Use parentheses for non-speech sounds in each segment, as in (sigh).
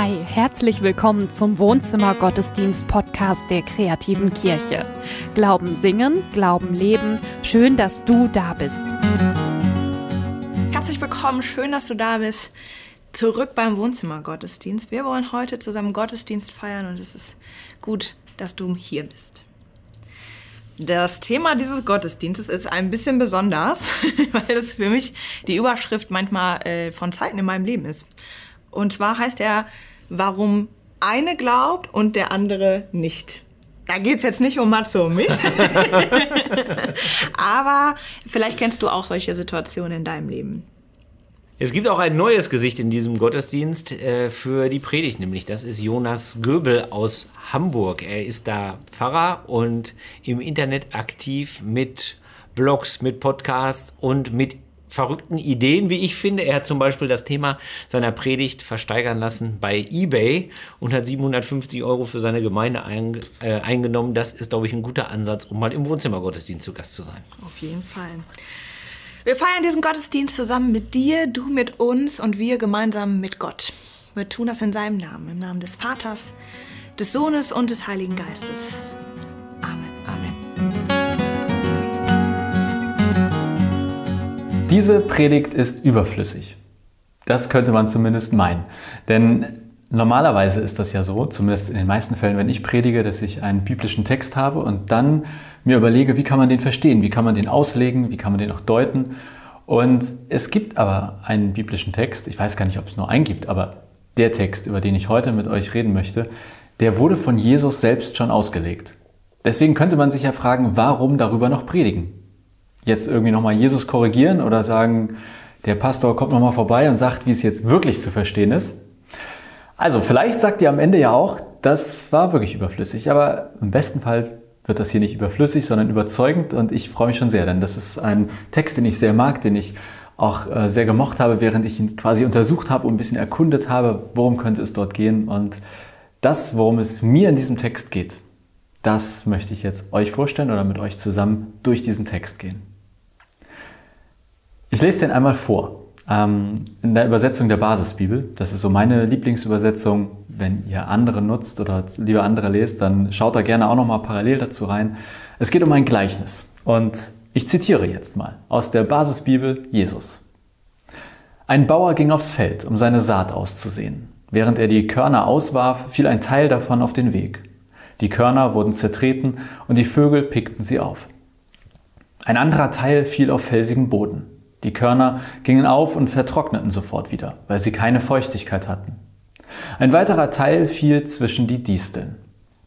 Hi, herzlich willkommen zum Wohnzimmer Gottesdienst Podcast der kreativen Kirche. Glauben singen, Glauben leben. Schön, dass du da bist. Herzlich willkommen, schön, dass du da bist. Zurück beim Wohnzimmer Gottesdienst. Wir wollen heute zusammen Gottesdienst feiern und es ist gut, dass du hier bist. Das Thema dieses Gottesdienstes ist ein bisschen besonders, (laughs) weil es für mich die Überschrift manchmal äh, von Zeiten in meinem Leben ist. Und zwar heißt er, warum eine glaubt und der andere nicht. Da geht es jetzt nicht um Matze und mich. (laughs) Aber vielleicht kennst du auch solche Situationen in deinem Leben. Es gibt auch ein neues Gesicht in diesem Gottesdienst äh, für die Predigt, nämlich das ist Jonas Göbel aus Hamburg. Er ist da Pfarrer und im Internet aktiv mit Blogs, mit Podcasts und mit verrückten Ideen, wie ich finde. Er hat zum Beispiel das Thema seiner Predigt versteigern lassen bei eBay und hat 750 Euro für seine Gemeinde ein, äh, eingenommen. Das ist, glaube ich, ein guter Ansatz, um mal im Wohnzimmergottesdienst zu Gast zu sein. Auf jeden Fall. Wir feiern diesen Gottesdienst zusammen mit dir, du mit uns und wir gemeinsam mit Gott. Wir tun das in seinem Namen, im Namen des Vaters, des Sohnes und des Heiligen Geistes. Diese Predigt ist überflüssig. Das könnte man zumindest meinen. Denn normalerweise ist das ja so, zumindest in den meisten Fällen, wenn ich predige, dass ich einen biblischen Text habe und dann mir überlege, wie kann man den verstehen, wie kann man den auslegen, wie kann man den auch deuten. Und es gibt aber einen biblischen Text, ich weiß gar nicht, ob es nur einen gibt, aber der Text, über den ich heute mit euch reden möchte, der wurde von Jesus selbst schon ausgelegt. Deswegen könnte man sich ja fragen, warum darüber noch predigen? Jetzt irgendwie nochmal Jesus korrigieren oder sagen, der Pastor kommt nochmal vorbei und sagt, wie es jetzt wirklich zu verstehen ist. Also vielleicht sagt ihr am Ende ja auch, das war wirklich überflüssig, aber im besten Fall wird das hier nicht überflüssig, sondern überzeugend und ich freue mich schon sehr, denn das ist ein Text, den ich sehr mag, den ich auch äh, sehr gemocht habe, während ich ihn quasi untersucht habe und ein bisschen erkundet habe, worum könnte es dort gehen und das, worum es mir in diesem Text geht, das möchte ich jetzt euch vorstellen oder mit euch zusammen durch diesen Text gehen. Ich lese den einmal vor. Ähm, in der Übersetzung der Basisbibel. Das ist so meine Lieblingsübersetzung. Wenn ihr andere nutzt oder lieber andere lest, dann schaut da gerne auch nochmal parallel dazu rein. Es geht um ein Gleichnis. Und ich zitiere jetzt mal aus der Basisbibel Jesus. Ein Bauer ging aufs Feld, um seine Saat auszusehen. Während er die Körner auswarf, fiel ein Teil davon auf den Weg. Die Körner wurden zertreten und die Vögel pickten sie auf. Ein anderer Teil fiel auf felsigen Boden. Die Körner gingen auf und vertrockneten sofort wieder, weil sie keine Feuchtigkeit hatten. Ein weiterer Teil fiel zwischen die Disteln.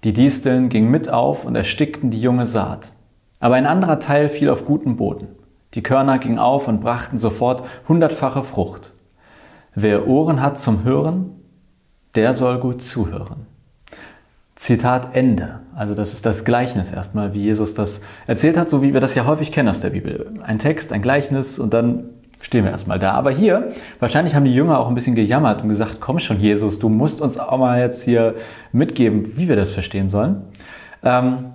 Die Disteln gingen mit auf und erstickten die junge Saat. Aber ein anderer Teil fiel auf guten Boden. Die Körner gingen auf und brachten sofort hundertfache Frucht. Wer Ohren hat zum Hören, der soll gut zuhören. Zitat Ende. Also das ist das Gleichnis erstmal, wie Jesus das erzählt hat, so wie wir das ja häufig kennen aus der Bibel. Ein Text, ein Gleichnis und dann stehen wir erstmal da. Aber hier, wahrscheinlich haben die Jünger auch ein bisschen gejammert und gesagt, komm schon Jesus, du musst uns auch mal jetzt hier mitgeben, wie wir das verstehen sollen. Ähm,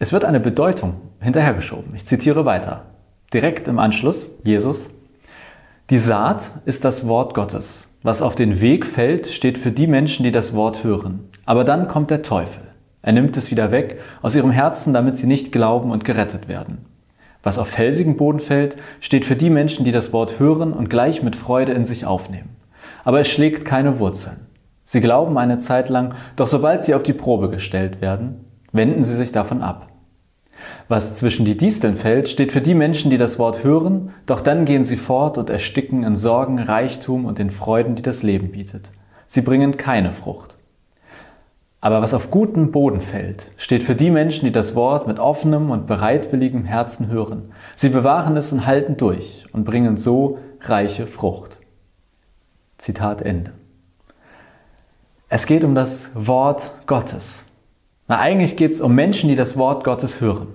es wird eine Bedeutung hinterhergeschoben. Ich zitiere weiter. Direkt im Anschluss, Jesus. Die Saat ist das Wort Gottes. Was auf den Weg fällt, steht für die Menschen, die das Wort hören. Aber dann kommt der Teufel. Er nimmt es wieder weg aus ihrem Herzen, damit sie nicht glauben und gerettet werden. Was auf felsigen Boden fällt, steht für die Menschen, die das Wort hören und gleich mit Freude in sich aufnehmen. Aber es schlägt keine Wurzeln. Sie glauben eine Zeit lang, doch sobald sie auf die Probe gestellt werden, wenden sie sich davon ab. Was zwischen die Disteln fällt, steht für die Menschen, die das Wort hören, doch dann gehen sie fort und ersticken in Sorgen, Reichtum und den Freuden, die das Leben bietet. Sie bringen keine Frucht. Aber was auf guten Boden fällt, steht für die Menschen, die das Wort mit offenem und bereitwilligem Herzen hören. Sie bewahren es und halten durch und bringen so reiche Frucht. Zitat Ende. Es geht um das Wort Gottes. Na, eigentlich geht es um Menschen, die das Wort Gottes hören.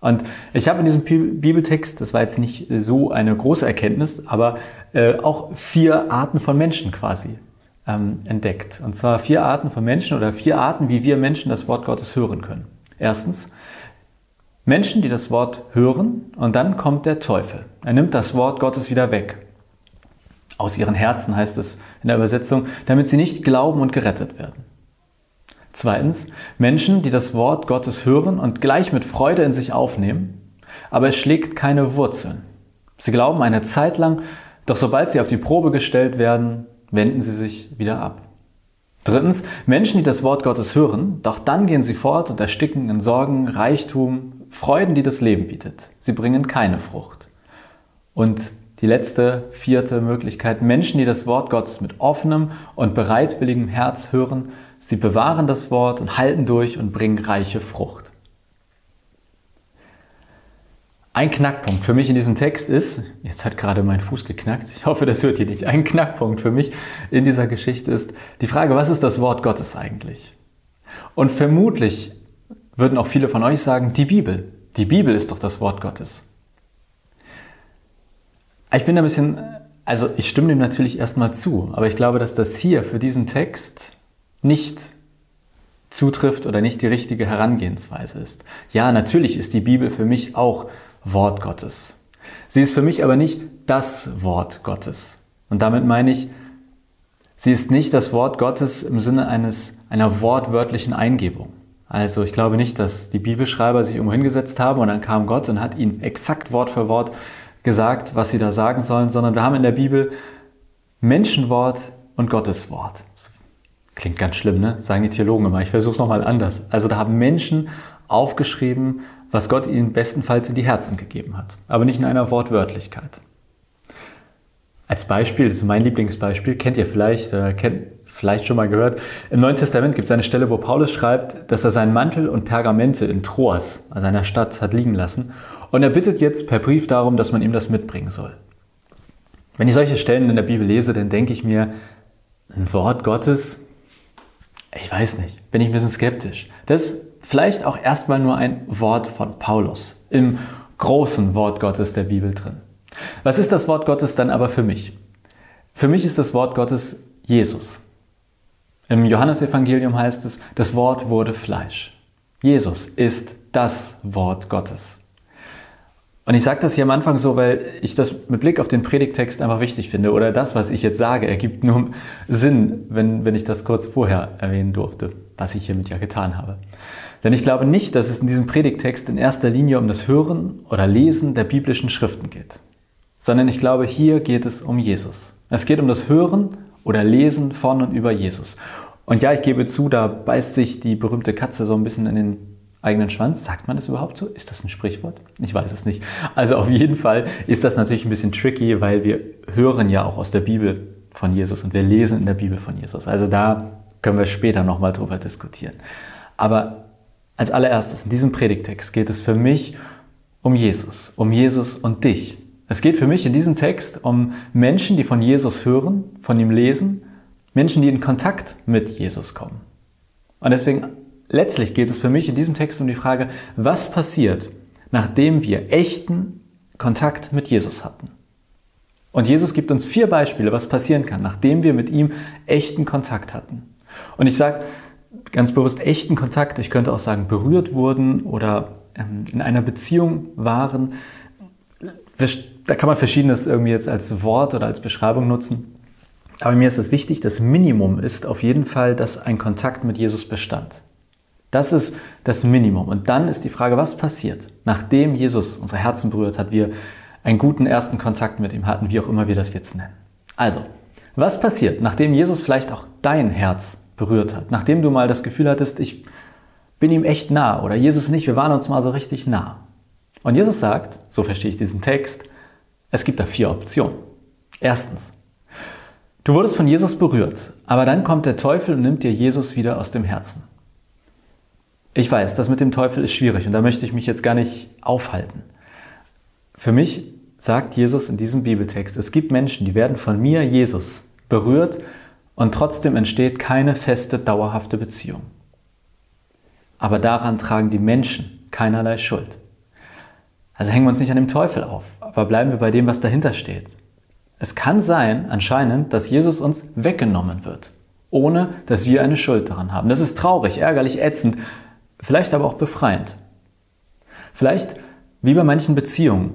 Und ich habe in diesem Bibeltext, das war jetzt nicht so eine große Erkenntnis, aber äh, auch vier Arten von Menschen quasi ähm, entdeckt. Und zwar vier Arten von Menschen oder vier Arten, wie wir Menschen das Wort Gottes hören können. Erstens, Menschen, die das Wort hören und dann kommt der Teufel. Er nimmt das Wort Gottes wieder weg. Aus ihren Herzen heißt es in der Übersetzung, damit sie nicht glauben und gerettet werden. Zweitens, Menschen, die das Wort Gottes hören und gleich mit Freude in sich aufnehmen, aber es schlägt keine Wurzeln. Sie glauben eine Zeit lang, doch sobald sie auf die Probe gestellt werden, wenden sie sich wieder ab. Drittens, Menschen, die das Wort Gottes hören, doch dann gehen sie fort und ersticken in Sorgen, Reichtum, Freuden, die das Leben bietet. Sie bringen keine Frucht. Und die letzte, vierte Möglichkeit, Menschen, die das Wort Gottes mit offenem und bereitwilligem Herz hören, sie bewahren das Wort und halten durch und bringen reiche Frucht. Ein Knackpunkt für mich in diesem Text ist, jetzt hat gerade mein Fuß geknackt, ich hoffe, das hört ihr nicht, ein Knackpunkt für mich in dieser Geschichte ist die Frage, was ist das Wort Gottes eigentlich? Und vermutlich würden auch viele von euch sagen, die Bibel. Die Bibel ist doch das Wort Gottes. Ich bin ein bisschen, also ich stimme dem natürlich erstmal zu, aber ich glaube, dass das hier für diesen Text nicht zutrifft oder nicht die richtige Herangehensweise ist. Ja, natürlich ist die Bibel für mich auch Wort Gottes. Sie ist für mich aber nicht das Wort Gottes. Und damit meine ich, sie ist nicht das Wort Gottes im Sinne eines, einer wortwörtlichen Eingebung. Also ich glaube nicht, dass die Bibelschreiber sich irgendwo hingesetzt haben und dann kam Gott und hat ihnen exakt Wort für Wort gesagt, was sie da sagen sollen, sondern wir haben in der Bibel Menschenwort und Gottes Wort. Klingt ganz schlimm, ne? Sagen die Theologen immer. Ich versuche es nochmal anders. Also da haben Menschen aufgeschrieben, was Gott ihnen bestenfalls in die Herzen gegeben hat, aber nicht in einer Wortwörtlichkeit. Als Beispiel, das ist mein Lieblingsbeispiel, kennt ihr vielleicht, äh, kennt vielleicht schon mal gehört. Im Neuen Testament gibt es eine Stelle, wo Paulus schreibt, dass er seinen Mantel und Pergamente in Troas, also einer Stadt, hat liegen lassen. Und er bittet jetzt per Brief darum, dass man ihm das mitbringen soll. Wenn ich solche Stellen in der Bibel lese, dann denke ich mir, ein Wort Gottes, ich weiß nicht, bin ich ein bisschen skeptisch. Das ist vielleicht auch erstmal nur ein Wort von Paulus im großen Wort Gottes der Bibel drin. Was ist das Wort Gottes dann aber für mich? Für mich ist das Wort Gottes Jesus. Im Johannesevangelium heißt es, das Wort wurde Fleisch. Jesus ist das Wort Gottes. Und ich sage das hier am Anfang so, weil ich das mit Blick auf den Predigtext einfach wichtig finde. Oder das, was ich jetzt sage, ergibt nur Sinn, wenn, wenn ich das kurz vorher erwähnen durfte, was ich hiermit ja getan habe. Denn ich glaube nicht, dass es in diesem Predigtext in erster Linie um das Hören oder Lesen der biblischen Schriften geht, sondern ich glaube, hier geht es um Jesus. Es geht um das Hören oder Lesen von und über Jesus. Und ja, ich gebe zu, da beißt sich die berühmte Katze so ein bisschen in den eigenen Schwanz. Sagt man das überhaupt so? Ist das ein Sprichwort? Ich weiß es nicht. Also auf jeden Fall ist das natürlich ein bisschen tricky, weil wir hören ja auch aus der Bibel von Jesus und wir lesen in der Bibel von Jesus. Also da können wir später nochmal drüber diskutieren. Aber als allererstes, in diesem Predigtext geht es für mich um Jesus, um Jesus und dich. Es geht für mich in diesem Text um Menschen, die von Jesus hören, von ihm lesen, Menschen, die in Kontakt mit Jesus kommen. Und deswegen letztlich geht es für mich in diesem Text um die Frage, was passiert, nachdem wir echten Kontakt mit Jesus hatten. Und Jesus gibt uns vier Beispiele, was passieren kann, nachdem wir mit ihm echten Kontakt hatten. Und ich sage ganz bewusst echten Kontakt, ich könnte auch sagen berührt wurden oder ähm, in einer Beziehung waren da kann man verschiedenes irgendwie jetzt als Wort oder als Beschreibung nutzen. Aber mir ist es wichtig, das Minimum ist auf jeden Fall, dass ein Kontakt mit Jesus bestand. Das ist das Minimum. Und dann ist die Frage, was passiert, nachdem Jesus unsere Herzen berührt hat, wir einen guten ersten Kontakt mit ihm hatten, wie auch immer wir das jetzt nennen. Also, was passiert, nachdem Jesus vielleicht auch dein Herz berührt hat, nachdem du mal das Gefühl hattest, ich bin ihm echt nah oder Jesus nicht, wir waren uns mal so richtig nah. Und Jesus sagt, so verstehe ich diesen Text, es gibt da vier Optionen. Erstens, du wurdest von Jesus berührt, aber dann kommt der Teufel und nimmt dir Jesus wieder aus dem Herzen. Ich weiß, das mit dem Teufel ist schwierig und da möchte ich mich jetzt gar nicht aufhalten. Für mich sagt Jesus in diesem Bibeltext, es gibt Menschen, die werden von mir, Jesus, berührt und trotzdem entsteht keine feste, dauerhafte Beziehung. Aber daran tragen die Menschen keinerlei Schuld. Also hängen wir uns nicht an dem Teufel auf, aber bleiben wir bei dem, was dahinter steht. Es kann sein, anscheinend, dass Jesus uns weggenommen wird, ohne dass wir eine Schuld daran haben. Das ist traurig, ärgerlich, ätzend, vielleicht aber auch befreiend. Vielleicht, wie bei manchen Beziehungen,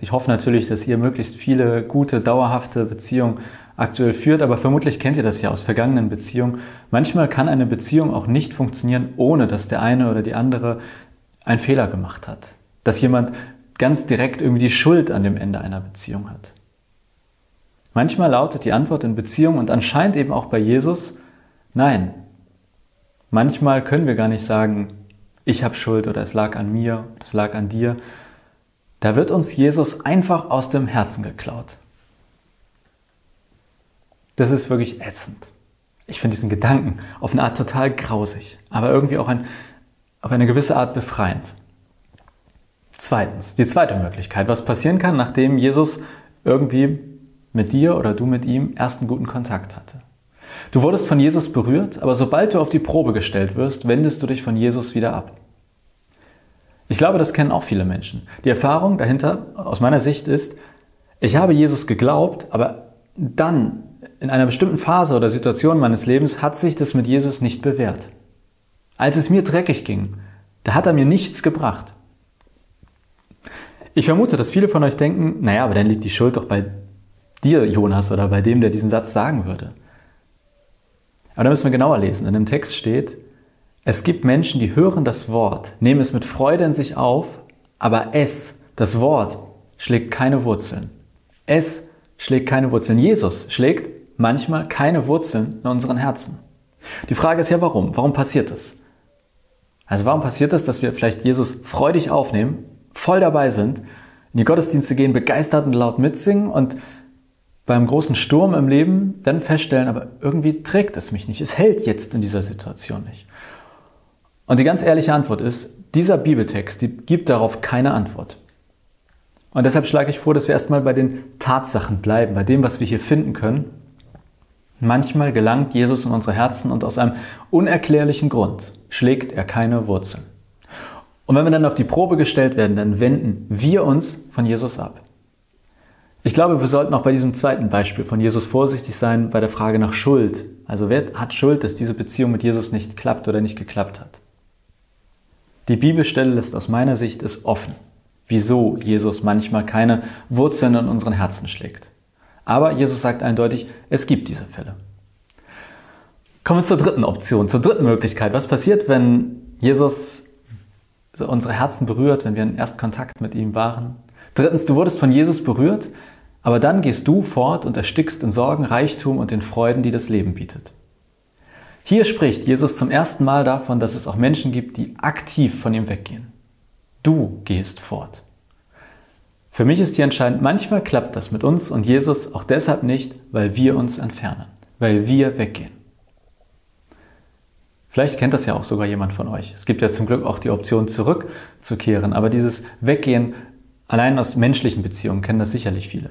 ich hoffe natürlich, dass ihr möglichst viele gute, dauerhafte Beziehungen aktuell führt, aber vermutlich kennt ihr das ja aus vergangenen Beziehungen. Manchmal kann eine Beziehung auch nicht funktionieren, ohne dass der eine oder die andere einen Fehler gemacht hat. Dass jemand ganz direkt irgendwie die Schuld an dem Ende einer Beziehung hat. Manchmal lautet die Antwort in Beziehung und anscheinend eben auch bei Jesus, nein. Manchmal können wir gar nicht sagen, ich habe Schuld oder es lag an mir, es lag an dir. Da wird uns Jesus einfach aus dem Herzen geklaut. Das ist wirklich ätzend. Ich finde diesen Gedanken auf eine Art total grausig, aber irgendwie auch ein, auf eine gewisse Art befreiend. Zweitens, die zweite Möglichkeit, was passieren kann, nachdem Jesus irgendwie mit dir oder du mit ihm ersten guten Kontakt hatte. Du wurdest von Jesus berührt, aber sobald du auf die Probe gestellt wirst, wendest du dich von Jesus wieder ab. Ich glaube, das kennen auch viele Menschen. Die Erfahrung dahinter aus meiner Sicht ist, ich habe Jesus geglaubt, aber dann in einer bestimmten Phase oder Situation meines Lebens hat sich das mit Jesus nicht bewährt. Als es mir dreckig ging, da hat er mir nichts gebracht. Ich vermute, dass viele von euch denken, naja, aber dann liegt die Schuld doch bei dir, Jonas, oder bei dem, der diesen Satz sagen würde. Aber da müssen wir genauer lesen. In dem Text steht, es gibt Menschen, die hören das Wort, nehmen es mit Freude in sich auf, aber es, das Wort, schlägt keine Wurzeln. Es schlägt keine Wurzeln. Jesus schlägt manchmal keine Wurzeln in unseren Herzen. Die Frage ist ja, warum? Warum passiert das? Also warum passiert das, dass wir vielleicht Jesus freudig aufnehmen, voll dabei sind, in die Gottesdienste gehen, begeistert und laut mitsingen und beim großen Sturm im Leben dann feststellen, aber irgendwie trägt es mich nicht. Es hält jetzt in dieser Situation nicht. Und die ganz ehrliche Antwort ist, dieser Bibeltext die gibt darauf keine Antwort. Und deshalb schlage ich vor, dass wir erstmal bei den Tatsachen bleiben, bei dem, was wir hier finden können Manchmal gelangt Jesus in unsere Herzen und aus einem unerklärlichen Grund schlägt er keine Wurzeln. Und wenn wir dann auf die Probe gestellt werden, dann wenden wir uns von Jesus ab. Ich glaube, wir sollten auch bei diesem zweiten Beispiel von Jesus vorsichtig sein bei der Frage nach Schuld. Also wer hat Schuld, dass diese Beziehung mit Jesus nicht klappt oder nicht geklappt hat? Die Bibelstelle lässt aus meiner Sicht es offen, wieso Jesus manchmal keine Wurzeln in unseren Herzen schlägt. Aber Jesus sagt eindeutig, es gibt diese Fälle. Kommen wir zur dritten Option, zur dritten Möglichkeit. Was passiert, wenn Jesus unsere Herzen berührt, wenn wir in Erstkontakt mit ihm waren? Drittens, du wurdest von Jesus berührt, aber dann gehst du fort und erstickst in Sorgen, Reichtum und den Freuden, die das Leben bietet. Hier spricht Jesus zum ersten Mal davon, dass es auch Menschen gibt, die aktiv von ihm weggehen. Du gehst fort. Für mich ist hier entscheidend, manchmal klappt das mit uns und Jesus auch deshalb nicht, weil wir uns entfernen, weil wir weggehen. Vielleicht kennt das ja auch sogar jemand von euch. Es gibt ja zum Glück auch die Option zurückzukehren, aber dieses Weggehen allein aus menschlichen Beziehungen kennen das sicherlich viele.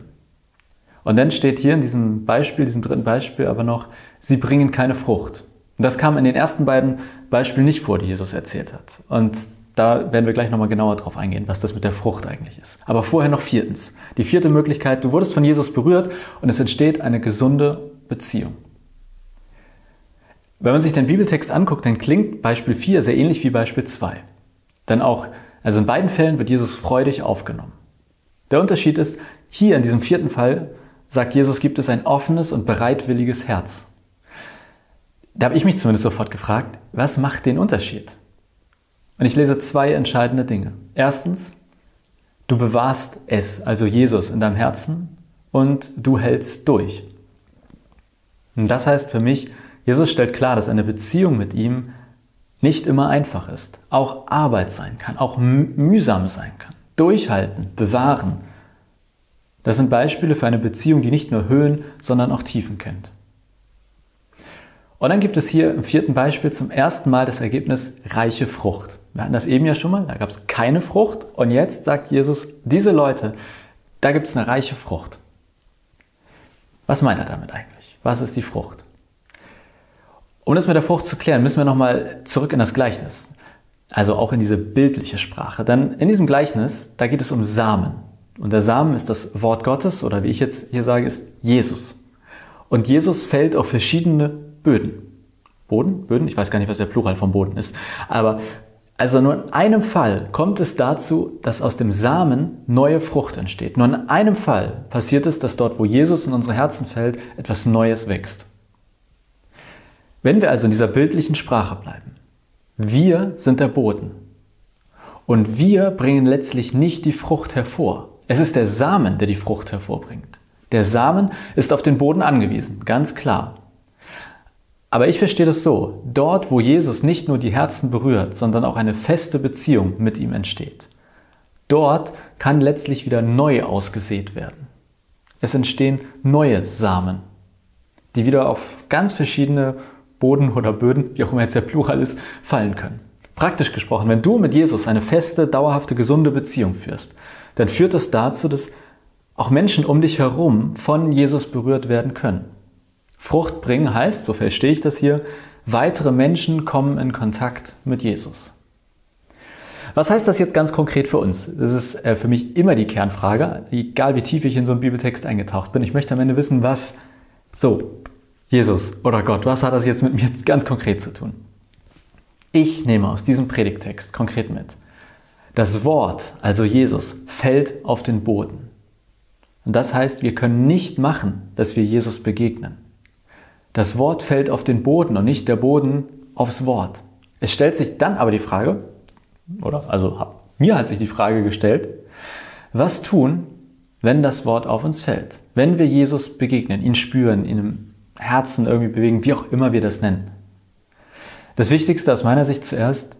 Und dann steht hier in diesem Beispiel, diesem dritten Beispiel aber noch, sie bringen keine Frucht. Und das kam in den ersten beiden Beispielen nicht vor, die Jesus erzählt hat. Und da werden wir gleich nochmal genauer drauf eingehen, was das mit der Frucht eigentlich ist. Aber vorher noch viertens. Die vierte Möglichkeit, du wurdest von Jesus berührt und es entsteht eine gesunde Beziehung. Wenn man sich den Bibeltext anguckt, dann klingt Beispiel 4 sehr ähnlich wie Beispiel 2. Denn auch, also in beiden Fällen wird Jesus freudig aufgenommen. Der Unterschied ist, hier in diesem vierten Fall sagt Jesus, gibt es ein offenes und bereitwilliges Herz. Da habe ich mich zumindest sofort gefragt, was macht den Unterschied? Und ich lese zwei entscheidende Dinge. Erstens, du bewahrst es, also Jesus, in deinem Herzen und du hältst durch. Und das heißt für mich, Jesus stellt klar, dass eine Beziehung mit ihm nicht immer einfach ist, auch Arbeit sein kann, auch mühsam sein kann. Durchhalten, bewahren. Das sind Beispiele für eine Beziehung, die nicht nur Höhen, sondern auch Tiefen kennt. Und dann gibt es hier im vierten Beispiel zum ersten Mal das Ergebnis reiche Frucht. Wir hatten das eben ja schon mal, da gab es keine Frucht. Und jetzt sagt Jesus, diese Leute, da gibt es eine reiche Frucht. Was meint er damit eigentlich? Was ist die Frucht? Um das mit der Frucht zu klären, müssen wir nochmal zurück in das Gleichnis. Also auch in diese bildliche Sprache. Denn in diesem Gleichnis, da geht es um Samen. Und der Samen ist das Wort Gottes oder wie ich jetzt hier sage, ist Jesus. Und Jesus fällt auf verschiedene Böden. Boden? Böden? Ich weiß gar nicht, was der Plural vom Boden ist. Aber Also nur in einem Fall kommt es dazu, dass aus dem Samen neue Frucht entsteht. Nur in einem Fall passiert es, dass dort, wo Jesus in unsere Herzen fällt, etwas Neues wächst. Wenn wir also in dieser bildlichen Sprache bleiben, wir sind der Boden und wir bringen letztlich nicht die Frucht hervor. Es ist der Samen, der die Frucht hervorbringt. Der Samen ist auf den Boden angewiesen, ganz klar. Aber ich verstehe das so, dort wo Jesus nicht nur die Herzen berührt, sondern auch eine feste Beziehung mit ihm entsteht, dort kann letztlich wieder neu ausgesät werden. Es entstehen neue Samen, die wieder auf ganz verschiedene Boden oder Böden, wie auch immer jetzt der Plural ist, fallen können. Praktisch gesprochen, wenn du mit Jesus eine feste, dauerhafte, gesunde Beziehung führst, dann führt das dazu, dass auch Menschen um dich herum von Jesus berührt werden können. Frucht bringen heißt, so verstehe ich das hier, weitere Menschen kommen in Kontakt mit Jesus. Was heißt das jetzt ganz konkret für uns? Das ist äh, für mich immer die Kernfrage, egal wie tief ich in so einen Bibeltext eingetaucht bin. Ich möchte am Ende wissen, was, so, Jesus oder Gott, was hat das jetzt mit mir ganz konkret zu tun? Ich nehme aus diesem Predigtext konkret mit. Das Wort, also Jesus, fällt auf den Boden. Und das heißt, wir können nicht machen, dass wir Jesus begegnen. Das Wort fällt auf den Boden und nicht der Boden aufs Wort. Es stellt sich dann aber die Frage, oder? Also mir hat sich die Frage gestellt, was tun, wenn das Wort auf uns fällt? Wenn wir Jesus begegnen, ihn spüren, ihn im Herzen irgendwie bewegen, wie auch immer wir das nennen. Das Wichtigste aus meiner Sicht zuerst,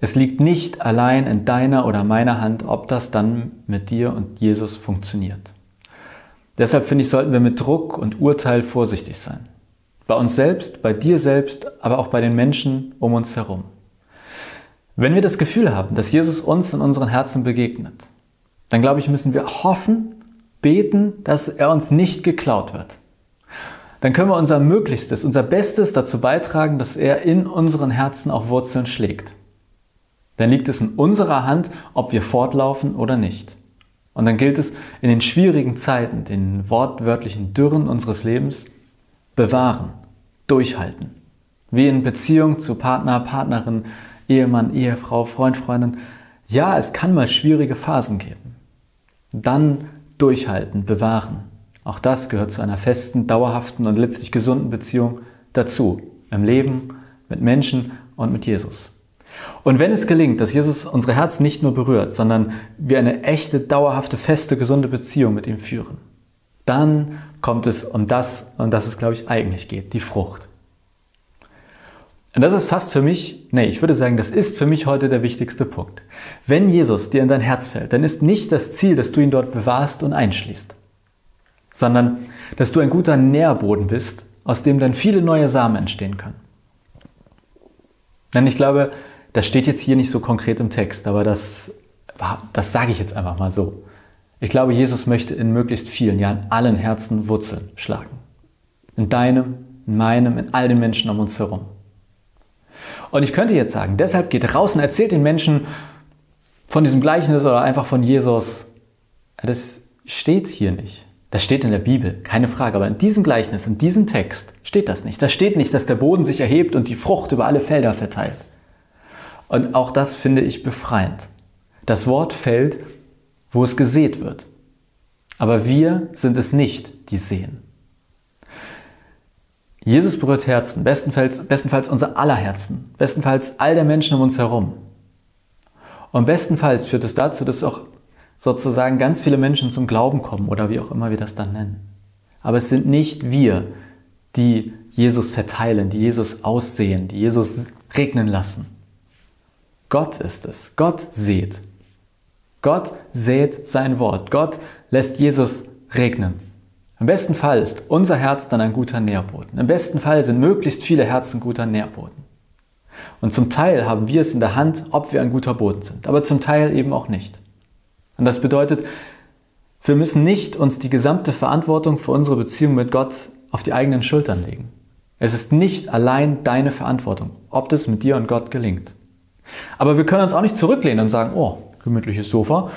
es liegt nicht allein in deiner oder meiner Hand, ob das dann mit dir und Jesus funktioniert. Deshalb finde ich, sollten wir mit Druck und Urteil vorsichtig sein. Bei uns selbst, bei dir selbst, aber auch bei den Menschen um uns herum. Wenn wir das Gefühl haben, dass Jesus uns in unseren Herzen begegnet, dann glaube ich, müssen wir hoffen, beten, dass er uns nicht geklaut wird. Dann können wir unser Möglichstes, unser Bestes dazu beitragen, dass er in unseren Herzen auch Wurzeln schlägt. Dann liegt es in unserer Hand, ob wir fortlaufen oder nicht. Und dann gilt es in den schwierigen Zeiten, den wortwörtlichen Dürren unseres Lebens, bewahren, durchhalten. Wie in Beziehung zu Partner, Partnerin, Ehemann, Ehefrau, Freund, Freundin. Ja, es kann mal schwierige Phasen geben. Dann durchhalten, bewahren. Auch das gehört zu einer festen, dauerhaften und letztlich gesunden Beziehung dazu. Im Leben, mit Menschen und mit Jesus. Und wenn es gelingt, dass Jesus unsere Herzen nicht nur berührt, sondern wir eine echte, dauerhafte, feste, gesunde Beziehung mit ihm führen, dann kommt es um das, um das es, glaube ich, eigentlich geht, die Frucht. Und das ist fast für mich, nee, ich würde sagen, das ist für mich heute der wichtigste Punkt. Wenn Jesus dir in dein Herz fällt, dann ist nicht das Ziel, dass du ihn dort bewahrst und einschließt, sondern dass du ein guter Nährboden bist, aus dem dann viele neue Samen entstehen können. Denn ich glaube, das steht jetzt hier nicht so konkret im Text, aber das, das sage ich jetzt einfach mal so. Ich glaube, Jesus möchte in möglichst vielen, ja in allen Herzen Wurzeln schlagen. In deinem, in meinem, in all den Menschen um uns herum. Und ich könnte jetzt sagen, deshalb geht raus und erzählt den Menschen von diesem Gleichnis oder einfach von Jesus. Das steht hier nicht. Das steht in der Bibel, keine Frage. Aber in diesem Gleichnis, in diesem Text steht das nicht. Da steht nicht, dass der Boden sich erhebt und die Frucht über alle Felder verteilt. Und auch das finde ich befreiend. Das Wort fällt wo es gesät wird. Aber wir sind es nicht, die sehen. Jesus berührt Herzen, bestenfalls, bestenfalls unser aller Herzen, bestenfalls all der Menschen um uns herum. Und bestenfalls führt es dazu, dass auch sozusagen ganz viele Menschen zum Glauben kommen oder wie auch immer wir das dann nennen. Aber es sind nicht wir, die Jesus verteilen, die Jesus aussehen, die Jesus regnen lassen. Gott ist es. Gott seht. Gott sät sein Wort. Gott lässt Jesus regnen. Im besten Fall ist unser Herz dann ein guter Nährboden. Im besten Fall sind möglichst viele Herzen guter Nährboden. Und zum Teil haben wir es in der Hand, ob wir ein guter Boden sind, aber zum Teil eben auch nicht. Und das bedeutet, wir müssen nicht uns die gesamte Verantwortung für unsere Beziehung mit Gott auf die eigenen Schultern legen. Es ist nicht allein deine Verantwortung, ob das mit dir und Gott gelingt. Aber wir können uns auch nicht zurücklehnen und sagen, oh, gemütliches Sofa.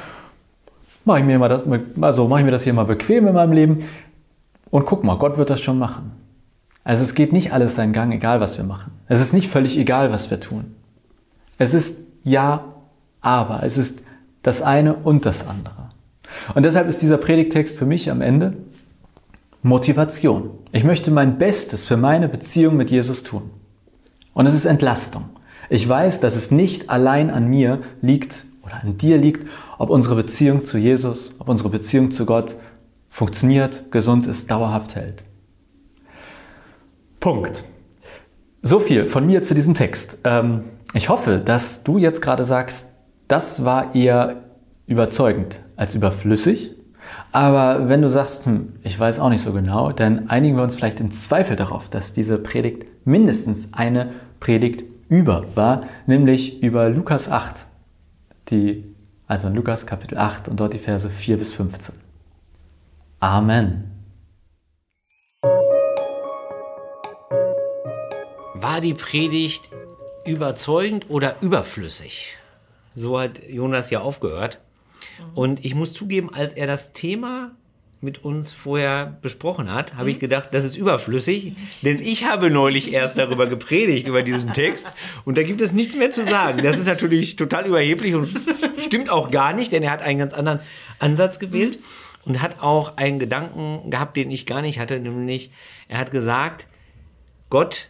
Mache ich, mir also mache ich mir das hier mal bequem in meinem Leben und guck mal, Gott wird das schon machen. Also es geht nicht alles seinen Gang, egal was wir machen. Es ist nicht völlig egal, was wir tun. Es ist ja, aber. Es ist das eine und das andere. Und deshalb ist dieser Predigtext für mich am Ende Motivation. Ich möchte mein Bestes für meine Beziehung mit Jesus tun. Und es ist Entlastung. Ich weiß, dass es nicht allein an mir liegt oder an dir liegt, ob unsere Beziehung zu Jesus, ob unsere Beziehung zu Gott funktioniert, gesund ist, dauerhaft hält. Punkt. So viel von mir zu diesem Text. Ähm, ich hoffe, dass du jetzt gerade sagst, das war eher überzeugend als überflüssig. Aber wenn du sagst, hm, ich weiß auch nicht so genau, dann einigen wir uns vielleicht im Zweifel darauf, dass diese Predigt mindestens eine Predigt über war, nämlich über Lukas 8, die, also in Lukas Kapitel 8 und dort die Verse 4 bis 15. Amen. War die Predigt überzeugend oder überflüssig? So hat Jonas ja aufgehört. Und ich muss zugeben, als er das Thema mit uns vorher besprochen hat, habe ich gedacht, das ist überflüssig, denn ich habe neulich erst darüber gepredigt, über diesen Text und da gibt es nichts mehr zu sagen. Das ist natürlich total überheblich und stimmt auch gar nicht, denn er hat einen ganz anderen Ansatz gewählt und hat auch einen Gedanken gehabt, den ich gar nicht hatte, nämlich er hat gesagt, Gott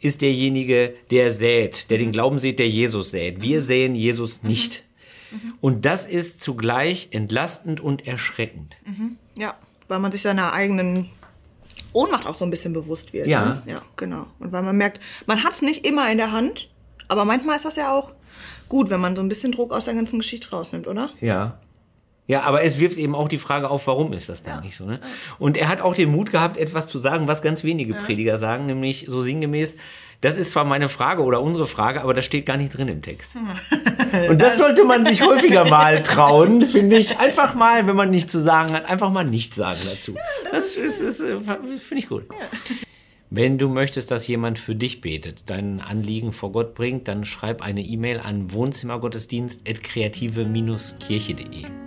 ist derjenige, der sät, der den Glauben sät, der Jesus sät. Wir säen Jesus nicht. Und das ist zugleich entlastend und erschreckend. Ja, weil man sich seiner eigenen Ohnmacht auch so ein bisschen bewusst wird. Ja. Ne? Ja, genau. Und weil man merkt, man hat es nicht immer in der Hand, aber manchmal ist das ja auch gut, wenn man so ein bisschen Druck aus der ganzen Geschichte rausnimmt, oder? Ja. Ja, aber es wirft eben auch die Frage auf, warum ist das denn nicht so? Ne? Und er hat auch den Mut gehabt, etwas zu sagen, was ganz wenige Prediger sagen, nämlich so sinngemäß, das ist zwar meine Frage oder unsere Frage, aber das steht gar nicht drin im Text. (laughs) Und das sollte man sich häufiger mal trauen, finde ich. Einfach mal, wenn man nichts zu sagen hat, einfach mal nichts sagen dazu. das ist, ist, äh, finde ich gut. Wenn du möchtest, dass jemand für dich betet, dein Anliegen vor Gott bringt, dann schreib eine E-Mail an wohnzimmergottesdienst.kreative-kirche.de.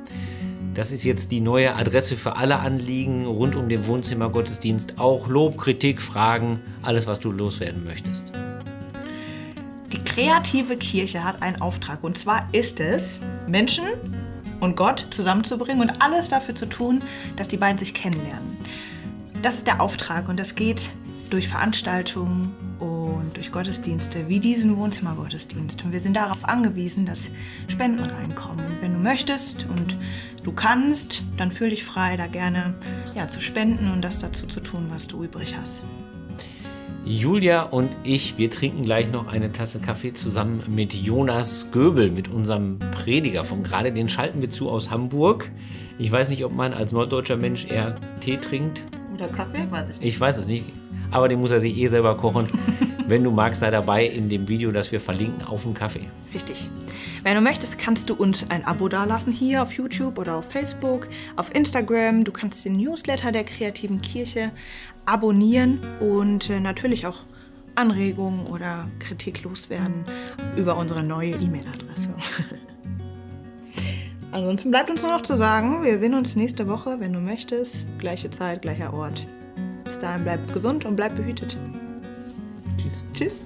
Das ist jetzt die neue Adresse für alle Anliegen rund um den Wohnzimmergottesdienst. Auch Lob, Kritik, Fragen, alles, was du loswerden möchtest. Die kreative Kirche hat einen Auftrag und zwar ist es, Menschen und Gott zusammenzubringen und alles dafür zu tun, dass die beiden sich kennenlernen. Das ist der Auftrag und das geht durch Veranstaltungen und durch Gottesdienste wie diesen Wohnzimmergottesdienst. Und wir sind darauf angewiesen, dass Spenden reinkommen. Und wenn du möchtest und du kannst, dann fühl dich frei, da gerne ja, zu spenden und das dazu zu tun, was du übrig hast. Julia und ich, wir trinken gleich noch eine Tasse Kaffee zusammen mit Jonas Göbel, mit unserem Prediger von gerade. Den schalten wir zu aus Hamburg. Ich weiß nicht, ob man als norddeutscher Mensch eher Tee trinkt. Oder Kaffee? Weiß ich nicht. Ich weiß es nicht, aber den muss er sich eh selber kochen. (laughs) Wenn du magst, sei dabei in dem Video, das wir verlinken, auf dem Kaffee. Richtig. Wenn du möchtest, kannst du uns ein Abo dalassen hier auf YouTube oder auf Facebook, auf Instagram. Du kannst den Newsletter der kreativen Kirche abonnieren und äh, natürlich auch Anregungen oder Kritik loswerden über unsere neue E-Mail-Adresse. (laughs) Ansonsten bleibt uns nur noch zu sagen, wir sehen uns nächste Woche, wenn du möchtest. Gleiche Zeit, gleicher Ort. Bis dahin bleib gesund und bleib behütet. Tschüss. Tschüss.